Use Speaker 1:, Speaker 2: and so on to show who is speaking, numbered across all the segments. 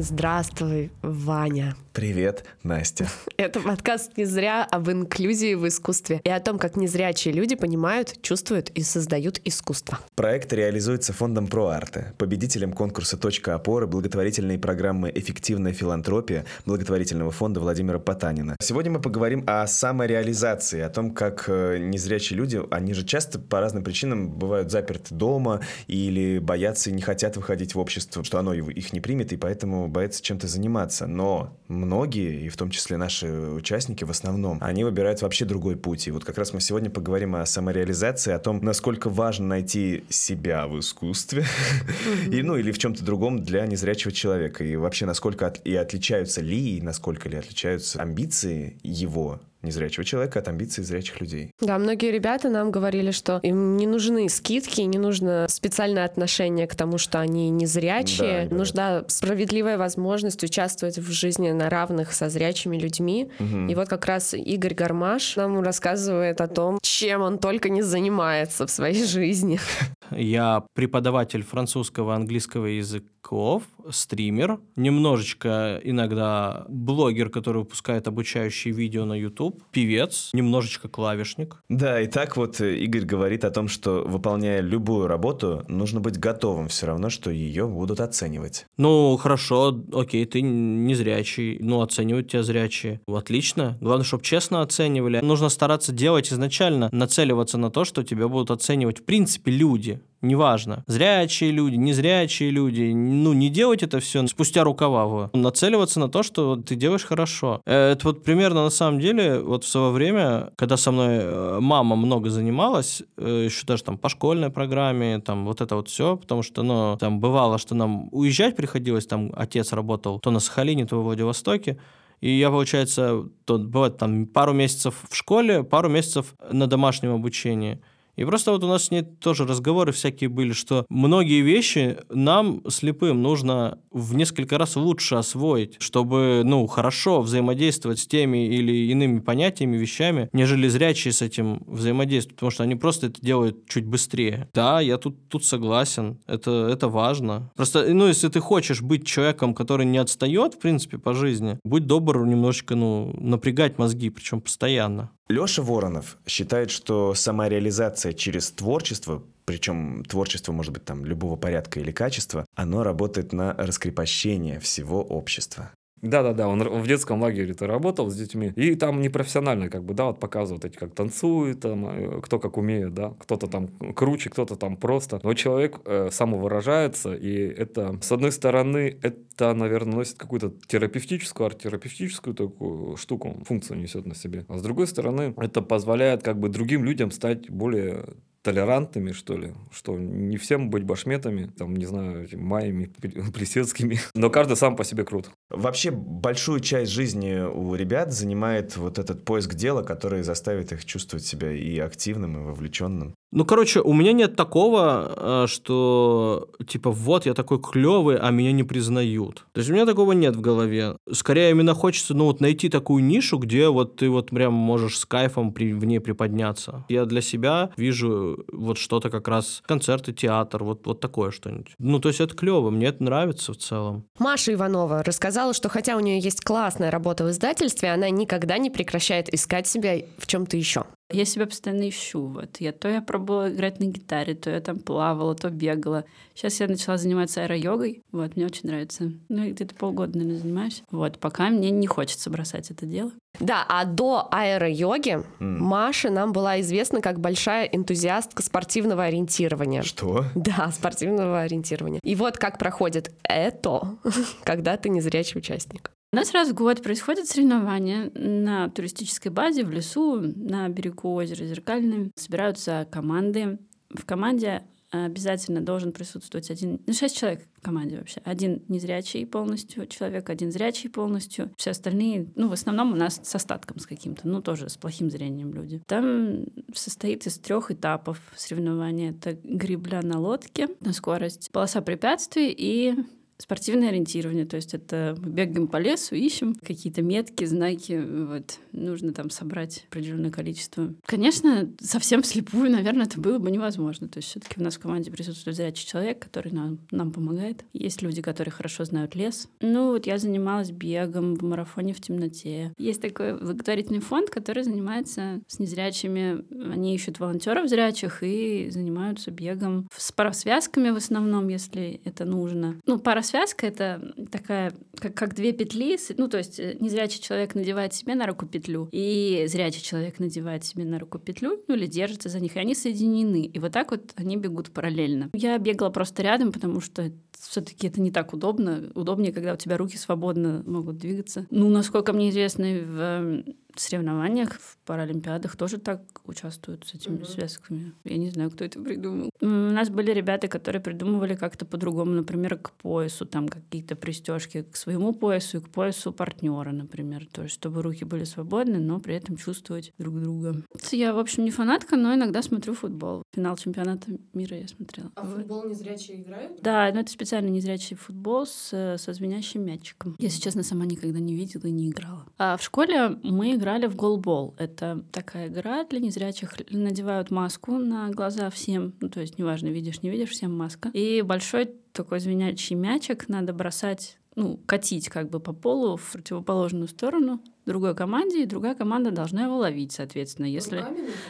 Speaker 1: Здравствуй, Ваня.
Speaker 2: Привет, Настя.
Speaker 1: Это подкаст «Не зря» об инклюзии в искусстве и о том, как незрячие люди понимают, чувствуют и создают искусство.
Speaker 2: Проект реализуется фондом ProArte, победителем конкурса «Точка опоры» благотворительной программы «Эффективная филантропия» благотворительного фонда Владимира Потанина. Сегодня мы поговорим о самореализации, о том, как э, незрячие люди, они же часто по разным причинам бывают заперты дома или боятся и не хотят выходить в общество, что оно их не примет, и поэтому боятся чем-то заниматься. Но многие, и в том числе наши участники в основном, они выбирают вообще другой путь. И вот как раз мы сегодня поговорим о самореализации, о том, насколько важно найти себя в искусстве, и, ну, или в чем-то другом для незрячего человека. И вообще, насколько от, и отличаются ли, и насколько ли отличаются амбиции его незрячего человека от амбиций зрячих людей.
Speaker 1: Да, многие ребята нам говорили, что им не нужны скидки, не нужно специальное отношение к тому, что они незрячие. Да, Нужна справедливая возможность участвовать в жизни на равных со зрячими людьми. Угу. И вот как раз Игорь Гармаш нам рассказывает о том, чем он только не занимается в своей жизни.
Speaker 3: Я преподаватель французского, английского языков, стример, немножечко иногда блогер, который выпускает обучающие видео на YouTube, певец, немножечко клавишник.
Speaker 2: Да, и так вот э, Игорь говорит о том, что выполняя любую работу, нужно быть готовым все равно, что ее будут оценивать.
Speaker 3: Ну, хорошо, окей, ты незрячий, ну, оценивают тебя зрячие. Отлично. Главное, чтобы честно оценивали. Нужно стараться делать изначально, нацеливаться на то, что тебя будут оценивать в принципе люди неважно, зрячие люди, незрячие люди, ну, не делать это все спустя рукава, нацеливаться на то, что ты делаешь хорошо. Э, это вот примерно на самом деле, вот в свое время, когда со мной э, мама много занималась, э, еще даже там по школьной программе, там вот это вот все, потому что, ну, там бывало, что нам уезжать приходилось, там отец работал то на Сахалине, то в Владивостоке, и я, получается, то бывает там пару месяцев в школе, пару месяцев на домашнем обучении. И просто вот у нас с ней тоже разговоры всякие были, что многие вещи нам, слепым, нужно в несколько раз лучше освоить, чтобы, ну, хорошо взаимодействовать с теми или иными понятиями, вещами, нежели зрячие с этим взаимодействуют, потому что они просто это делают чуть быстрее. Да, я тут, тут согласен, это, это важно. Просто, ну, если ты хочешь быть человеком, который не отстает, в принципе, по жизни, будь добр немножечко, ну, напрягать мозги, причем постоянно.
Speaker 2: Леша Воронов считает, что самореализация через творчество причем творчество может быть там любого порядка или качества, оно работает на раскрепощение всего общества.
Speaker 4: Да-да-да, он в детском лагере-то работал с детьми, и там непрофессионально, как бы, да, вот показывают эти, как танцуют, там, э, кто как умеет, да, кто-то там круче, кто-то там просто. Но человек э, самовыражается, и это, с одной стороны, это, наверное, носит какую-то терапевтическую, арт-терапевтическую такую штуку, функцию несет на себе. А с другой стороны, это позволяет как бы другим людям стать более толерантными, что ли, что не всем быть башметами, там, не знаю, майями, плесецкими, но каждый сам по себе крут.
Speaker 2: Вообще, большую часть жизни у ребят занимает вот этот поиск дела, который заставит их чувствовать себя и активным, и вовлеченным.
Speaker 3: Ну, короче, у меня нет такого, э, что типа вот я такой клевый, а меня не признают. То есть у меня такого нет в голове. Скорее именно хочется, ну вот найти такую нишу, где вот ты вот прям можешь с кайфом при, в ней приподняться. Я для себя вижу вот что-то как раз концерты, театр, вот вот такое что-нибудь. Ну то есть это клево, мне это нравится в целом.
Speaker 1: Маша Иванова рассказала, что хотя у нее есть классная работа в издательстве, она никогда не прекращает искать себя в чем-то еще.
Speaker 5: Я себя постоянно ищу. Вот. Я, то я пробовала играть на гитаре, то я там плавала, то бегала. Сейчас я начала заниматься аэро-йогой. Вот, мне очень нравится. Ну, где-то полгода, наверное, занимаюсь. Вот, пока мне не хочется бросать это дело.
Speaker 1: Да, а до аэро-йоги mm. Маша нам была известна как большая энтузиастка спортивного ориентирования.
Speaker 2: Что?
Speaker 1: Да, спортивного ориентирования. И вот как проходит это, когда ты незрячий участник.
Speaker 5: У нас раз в год происходят соревнования на туристической базе в лесу на берегу озера Зеркальное. Собираются команды. В команде обязательно должен присутствовать один, ну, шесть человек в команде вообще. Один незрячий полностью человек, один зрячий полностью. Все остальные, ну, в основном у нас с остатком с каким-то, ну, тоже с плохим зрением люди. Там состоит из трех этапов соревнования. Это гребля на лодке на скорость, полоса препятствий и спортивное ориентирование, то есть это мы бегаем по лесу, ищем какие-то метки, знаки, вот, нужно там собрать определенное количество. Конечно, совсем вслепую, наверное, это было бы невозможно, то есть все таки у нас в команде присутствует зрячий человек, который нам, нам помогает. Есть люди, которые хорошо знают лес. Ну, вот я занималась бегом в марафоне в темноте. Есть такой благотворительный фонд, который занимается с незрячими. Они ищут волонтеров зрячих и занимаются бегом с парасвязками в основном, если это нужно. Ну, парасвязка — это такая, как, как две петли. Ну, то есть э, незрячий человек надевает себе на руку петлю, и зрячий человек надевает себе на руку петлю, ну, или держится за них, и они соединены. И вот так вот они бегут параллельно. Я бегала просто рядом, потому что все-таки это не так удобно. Удобнее, когда у тебя руки свободно могут двигаться. Ну, насколько мне известно, в соревнованиях, в паралимпиадах тоже так участвуют с этими mm-hmm. связками. Я не знаю, кто это придумал. У нас были ребята, которые придумывали как-то по-другому, например, к поясу, там какие-то пристежки к своему поясу и к поясу партнера, например, то есть чтобы руки были свободны, но при этом чувствовать друг друга. Я, в общем, не фанатка, но иногда смотрю футбол. Финал чемпионата мира я смотрела.
Speaker 1: А в футбол незрячие играют?
Speaker 5: Да, но это специально незрячий футбол с, со звенящим мячиком. Я, если честно, сама никогда не видела и не играла. А в школе мы играли в голбол. Это такая игра для незрячих. Надевают маску на глаза всем, ну, то есть неважно, видишь, не видишь, всем маска. И большой такой звенящий мячик надо бросать ну, катить как бы по полу в противоположную сторону другой команде, и другая команда должна его ловить, соответственно. Если...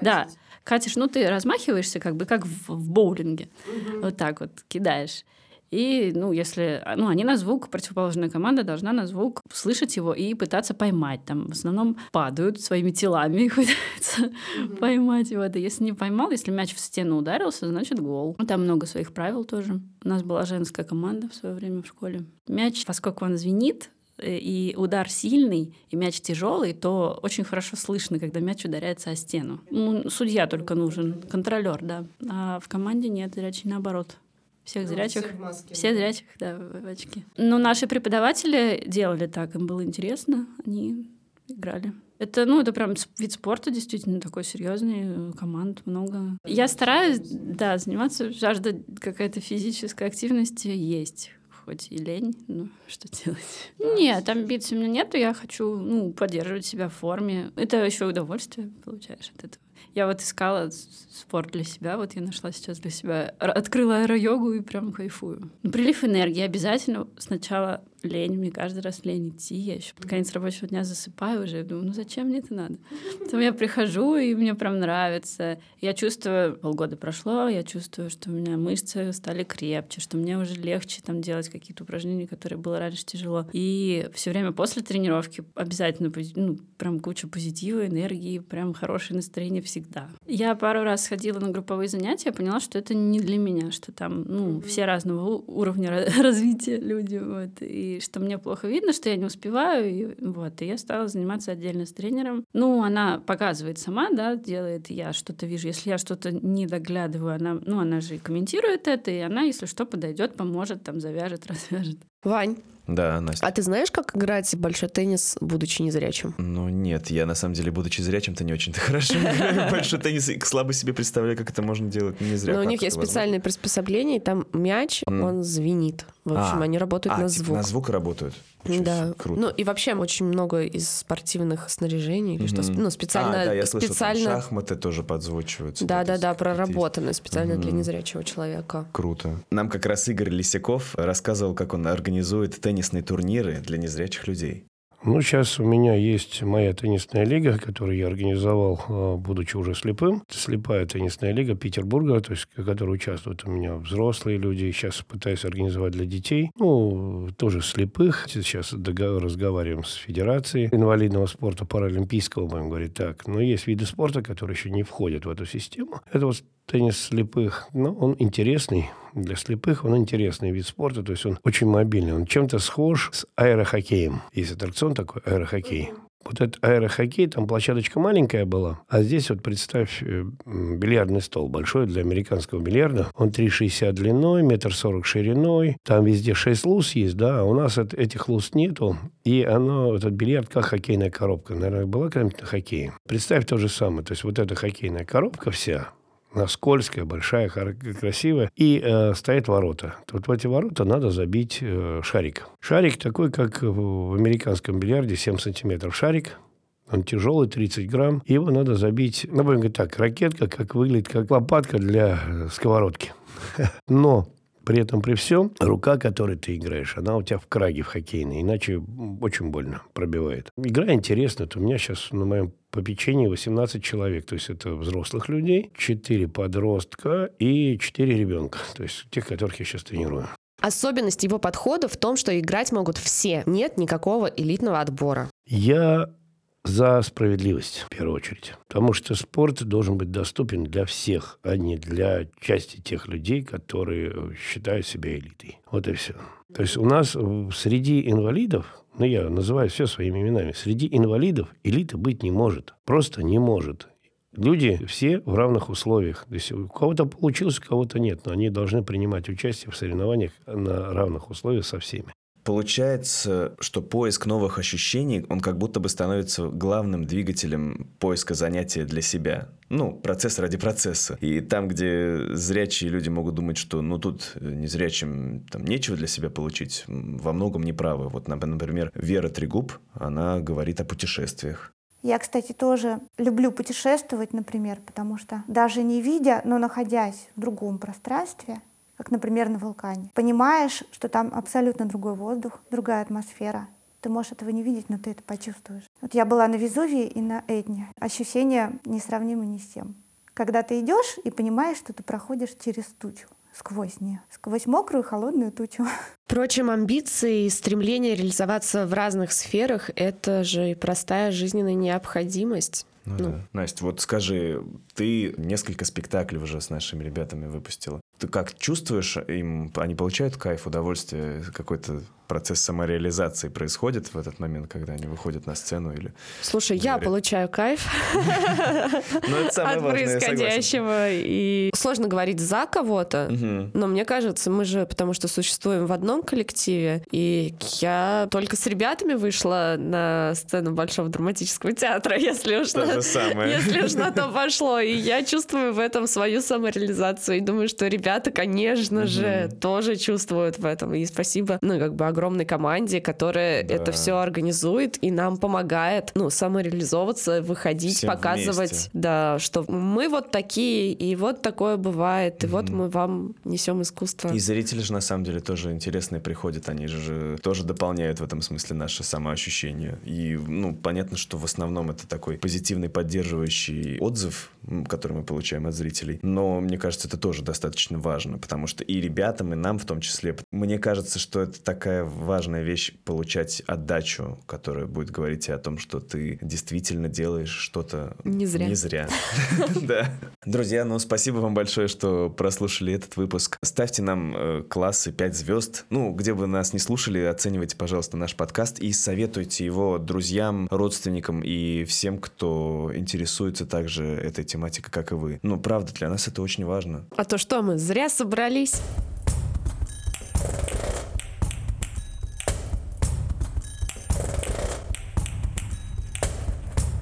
Speaker 5: Да, катишь, ну, ты размахиваешься как бы как в, в боулинге. Угу. Вот так вот кидаешь. И, ну, если... Ну, они на звук, противоположная команда должна на звук слышать его и пытаться поймать. Там в основном падают своими телами и пытаются mm-hmm. поймать его. Да если не поймал, если мяч в стену ударился, значит гол. Там много своих правил тоже. У нас была женская команда в свое время в школе. Мяч, поскольку он звенит, э, и удар сильный, и мяч тяжелый, то очень хорошо слышно, когда мяч ударяется о стену. Ну, судья только нужен, контролер, да. А в команде нет, зрячий наоборот. Всех ну, зрячих. Все, маске, все да. зрячих, да, в очки. Но наши преподаватели делали так, им было интересно, они играли. Это, ну, это прям вид спорта действительно такой серьезный, команд много. Я стараюсь, да, заниматься, жажда какая-то физической активности есть хоть и лень, ну, что делать? Нет, амбиций у меня нету, я хочу, ну, поддерживать себя в форме. Это еще удовольствие получаешь от этого. Я вот искала спорт для себя, вот я нашла сейчас для себя, открыла аэро-йогу и прям кайфую. Ну, прилив энергии обязательно сначала лень, мне каждый раз лень идти. Я еще под конец рабочего дня засыпаю уже. Я думаю, ну зачем мне это надо? Потом я прихожу, и мне прям нравится. Я чувствую, полгода прошло, я чувствую, что у меня мышцы стали крепче, что мне уже легче там делать какие-то упражнения, которые было раньше тяжело. И все время после тренировки обязательно ну, прям куча позитива, энергии, прям хорошее настроение всегда. Я пару раз сходила на групповые занятия, поняла, что это не для меня, что там, ну, все разного уровня развития люди, вот. И что мне плохо видно, что я не успеваю, и вот, и я стала заниматься отдельно с тренером. Ну, она показывает сама, да, делает, я что-то вижу. Если я что-то не доглядываю, она, ну, она же комментирует это, и она, если что, подойдет, поможет, там, завяжет, развяжет.
Speaker 1: Вань,
Speaker 2: да, Настя.
Speaker 1: А ты знаешь, как играть в большой теннис, будучи незрячим?
Speaker 2: Ну нет, я на самом деле, будучи зрячим-то не очень-то хорошо играю в большой теннис и слабо себе представляю, как это можно делать не зря.
Speaker 1: Но у них есть специальные приспособления, и там мяч, он звенит. В общем, а, они работают
Speaker 2: а,
Speaker 1: на
Speaker 2: типа
Speaker 1: звук.
Speaker 2: на звук работают?
Speaker 1: Да. Круто. Ну и вообще очень много из спортивных снаряжений, или что, ну специально...
Speaker 2: А, да, я слышал,
Speaker 1: специально...
Speaker 2: там шахматы тоже подзвучиваются.
Speaker 1: Да-да-да, проработаны специально для незрячего человека.
Speaker 2: Круто. Нам как раз Игорь Лисяков рассказывал, как он организует теннисные турниры для незрячих людей.
Speaker 6: Ну, сейчас у меня есть моя теннисная лига, которую я организовал, а, будучи уже слепым. Слепая теннисная лига Петербурга, то есть, в которой участвуют у меня взрослые люди. Сейчас пытаюсь организовать для детей. Ну, тоже слепых. Сейчас разговариваем с Федерацией инвалидного спорта паралимпийского, будем говорить так. Но есть виды спорта, которые еще не входят в эту систему. Это вот теннис слепых, ну, он интересный. Для слепых он интересный вид спорта, то есть он очень мобильный. Он чем-то схож с аэрохоккеем. Есть аттракцион такой, аэрохоккей. Вот этот аэрохоккей, там площадочка маленькая была, а здесь вот представь э, бильярдный стол большой для американского бильярда. Он 3,60 длиной, метр сорок шириной. Там везде 6 луз есть, да, а у нас от этих луз нету. И оно, этот бильярд, как хоккейная коробка. Наверное, была когда-нибудь на хоккее. Представь то же самое. То есть вот эта хоккейная коробка вся, скользкая, большая, красивая. И э, стоят ворота. Вот в эти ворота надо забить э, шарик. Шарик такой, как в американском бильярде, 7 сантиметров шарик. Он тяжелый, 30 грамм. Его надо забить, ну, будем говорить так, ракетка, как выглядит, как лопатка для э, сковородки. Но при этом, при всем, рука, которой ты играешь, она у тебя в краге в хоккейной, иначе очень больно пробивает. Игра интересная. У меня сейчас на моем попечении 18 человек. То есть это взрослых людей, 4 подростка и 4 ребенка. То есть тех, которых я сейчас тренирую.
Speaker 1: Особенность его подхода в том, что играть могут все. Нет никакого элитного отбора.
Speaker 6: Я за справедливость, в первую очередь. Потому что спорт должен быть доступен для всех, а не для части тех людей, которые считают себя элитой. Вот и все. То есть у нас среди инвалидов, ну я называю все своими именами, среди инвалидов элиты быть не может. Просто не может. Люди все в равных условиях. То есть у кого-то получилось, у кого-то нет, но они должны принимать участие в соревнованиях на равных условиях со всеми.
Speaker 2: Получается, что поиск новых ощущений, он как будто бы становится главным двигателем поиска занятия для себя. Ну, процесс ради процесса. И там, где зрячие люди могут думать, что ну тут незрячим там нечего для себя получить, во многом неправы. Вот, например, Вера Трегуб, она говорит о путешествиях.
Speaker 7: Я, кстати, тоже люблю путешествовать, например, потому что даже не видя, но находясь в другом пространстве, как, например, на вулкане. Понимаешь, что там абсолютно другой воздух, другая атмосфера. Ты можешь этого не видеть, но ты это почувствуешь. Вот я была на Везувии и на Этне. Ощущения несравнимы ни с тем. Когда ты идешь и понимаешь, что ты проходишь через тучу сквозь нее, сквозь мокрую холодную тучу.
Speaker 1: Впрочем, амбиции и стремление реализоваться в разных сферах — это же и простая жизненная необходимость.
Speaker 2: Ну, ну. Да. Настя, вот скажи, ты несколько спектаклей уже с нашими ребятами выпустила. Ты как чувствуешь, им они получают кайф, удовольствие, какой-то процесс самореализации происходит в этот момент, когда они выходдут на сцену или...
Speaker 1: Слушай, я получаю кайф ну, от происходящего. И сложно говорить за кого-то, но мне кажется, мы же, потому что существуем в одном коллективе, и я только с ребятами вышла на сцену Большого драматического театра, если уж, на, если уж на то пошло. И я чувствую в этом свою самореализацию. И думаю, что ребята, конечно же, тоже чувствуют в этом. И спасибо, ну, как бы огромной команде, которая да. это все организует и нам помогает, ну, самореализовываться, выходить, Всем показывать, вместе. да, что мы вот такие, и вот такое бывает, и вот мы вам несем искусство.
Speaker 2: И зрители же на самом деле тоже интересные приходят, они же тоже дополняют в этом смысле наше самоощущение. И, ну, понятно, что в основном это такой позитивный, поддерживающий отзыв, который мы получаем от зрителей. Но мне кажется, это тоже достаточно важно, потому что и ребятам, и нам в том числе. Мне кажется, что это такая важная вещь получать отдачу, которая будет говорить о том, что ты действительно делаешь что-то
Speaker 1: не зря.
Speaker 2: Не зря. Да. Друзья, ну спасибо вам большое, что прослушали этот выпуск. Ставьте нам э, классы 5 звезд. Ну, где бы нас не слушали, оценивайте, пожалуйста, наш подкаст и советуйте его друзьям, родственникам и всем, кто интересуется также этой тематикой, как и вы. Ну, правда, для нас это очень важно.
Speaker 1: А то что мы зря собрались?